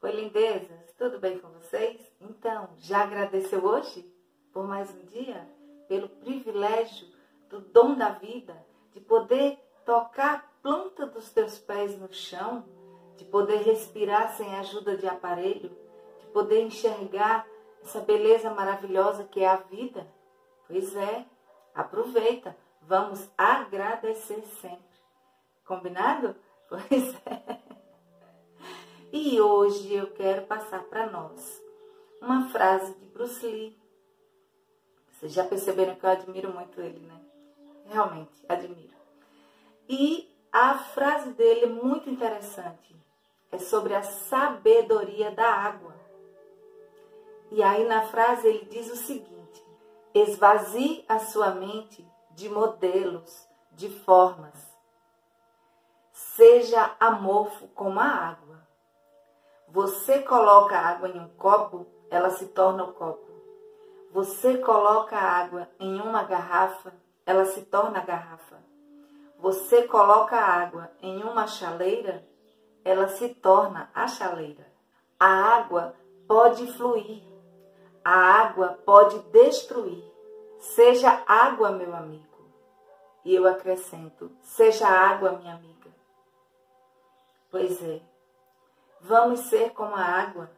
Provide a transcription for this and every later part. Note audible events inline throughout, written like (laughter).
Oi, lindezas, tudo bem com vocês? Então, já agradeceu hoje por mais um dia? Pelo privilégio do dom da vida, de poder tocar a planta dos teus pés no chão, de poder respirar sem ajuda de aparelho, de poder enxergar essa beleza maravilhosa que é a vida? Pois é, aproveita, vamos agradecer sempre. Combinado? (laughs) Pois é. E hoje eu quero passar para nós uma frase de Bruce Lee. Vocês já perceberam que eu admiro muito ele, né? Realmente, admiro. E a frase dele é muito interessante. É sobre a sabedoria da água. E aí na frase ele diz o seguinte: esvazie a sua mente de modelos, de formas. Seja amorfo como a água. Você coloca água em um copo, ela se torna o copo. Você coloca água em uma garrafa, ela se torna a garrafa. Você coloca água em uma chaleira, ela se torna a chaleira. A água pode fluir, a água pode destruir. Seja água, meu amigo. E eu acrescento: seja água, minha amiga. Pois é, Vamos ser como a água.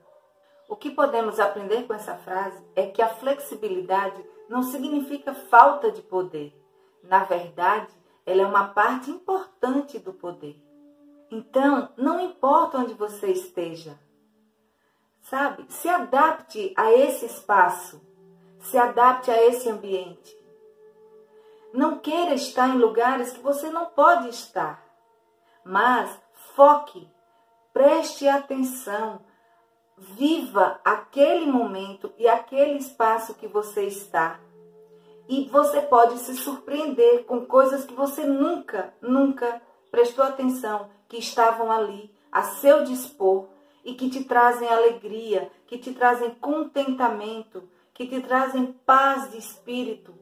O que podemos aprender com essa frase é que a flexibilidade não significa falta de poder. Na verdade, ela é uma parte importante do poder. Então, não importa onde você esteja, sabe? Se adapte a esse espaço, se adapte a esse ambiente. Não queira estar em lugares que você não pode estar, mas foque Preste atenção, viva aquele momento e aquele espaço que você está. E você pode se surpreender com coisas que você nunca, nunca prestou atenção, que estavam ali a seu dispor e que te trazem alegria, que te trazem contentamento, que te trazem paz de espírito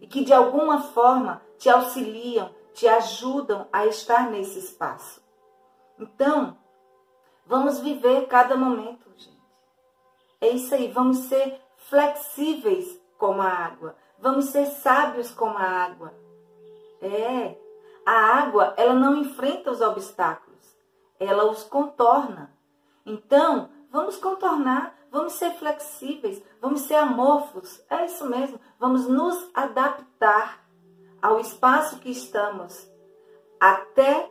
e que de alguma forma te auxiliam, te ajudam a estar nesse espaço. Então, Vamos viver cada momento, gente. É isso aí, vamos ser flexíveis como a água. Vamos ser sábios como a água. É, a água, ela não enfrenta os obstáculos, ela os contorna. Então, vamos contornar, vamos ser flexíveis, vamos ser amorfos. É isso mesmo, vamos nos adaptar ao espaço que estamos até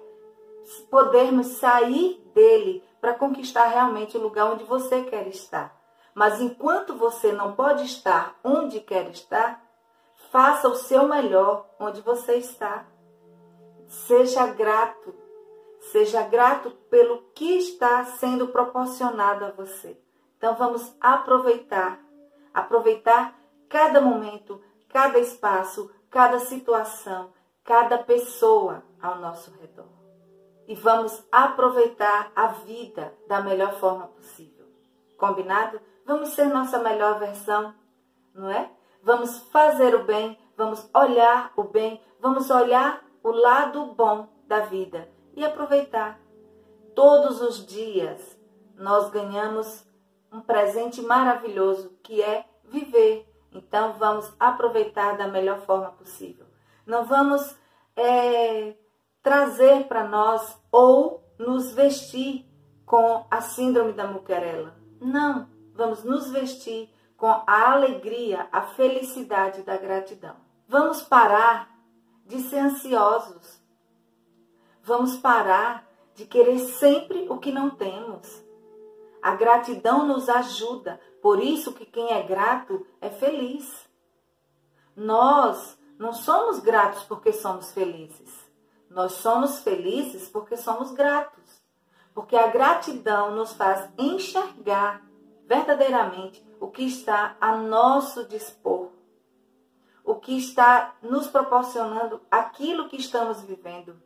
podermos sair dele para conquistar realmente o lugar onde você quer estar. Mas enquanto você não pode estar onde quer estar, faça o seu melhor onde você está. Seja grato. Seja grato pelo que está sendo proporcionado a você. Então vamos aproveitar, aproveitar cada momento, cada espaço, cada situação, cada pessoa ao nosso redor e vamos aproveitar a vida da melhor forma possível. Combinado? Vamos ser nossa melhor versão, não é? Vamos fazer o bem, vamos olhar o bem, vamos olhar o lado bom da vida e aproveitar. Todos os dias nós ganhamos um presente maravilhoso que é viver. Então vamos aproveitar da melhor forma possível. Não vamos é, trazer para nós ou nos vestir com a síndrome da muquerela. Não, vamos nos vestir com a alegria, a felicidade da gratidão. Vamos parar de ser ansiosos. Vamos parar de querer sempre o que não temos. A gratidão nos ajuda, por isso que quem é grato é feliz. Nós não somos gratos porque somos felizes. Nós somos felizes porque somos gratos. Porque a gratidão nos faz enxergar verdadeiramente o que está a nosso dispor. O que está nos proporcionando aquilo que estamos vivendo.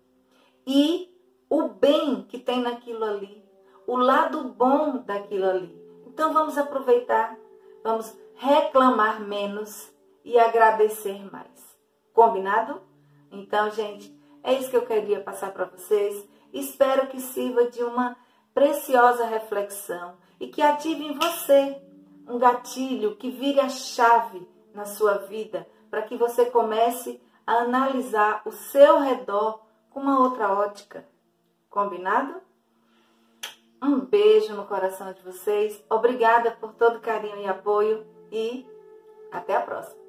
E o bem que tem naquilo ali. O lado bom daquilo ali. Então vamos aproveitar, vamos reclamar menos e agradecer mais. Combinado? Então, gente, é isso que eu queria passar para vocês. Espero que sirva de uma preciosa reflexão e que ative em você um gatilho que vire a chave na sua vida para que você comece a analisar o seu redor com uma outra ótica. Combinado? Um beijo no coração de vocês. Obrigada por todo carinho e apoio e até a próxima.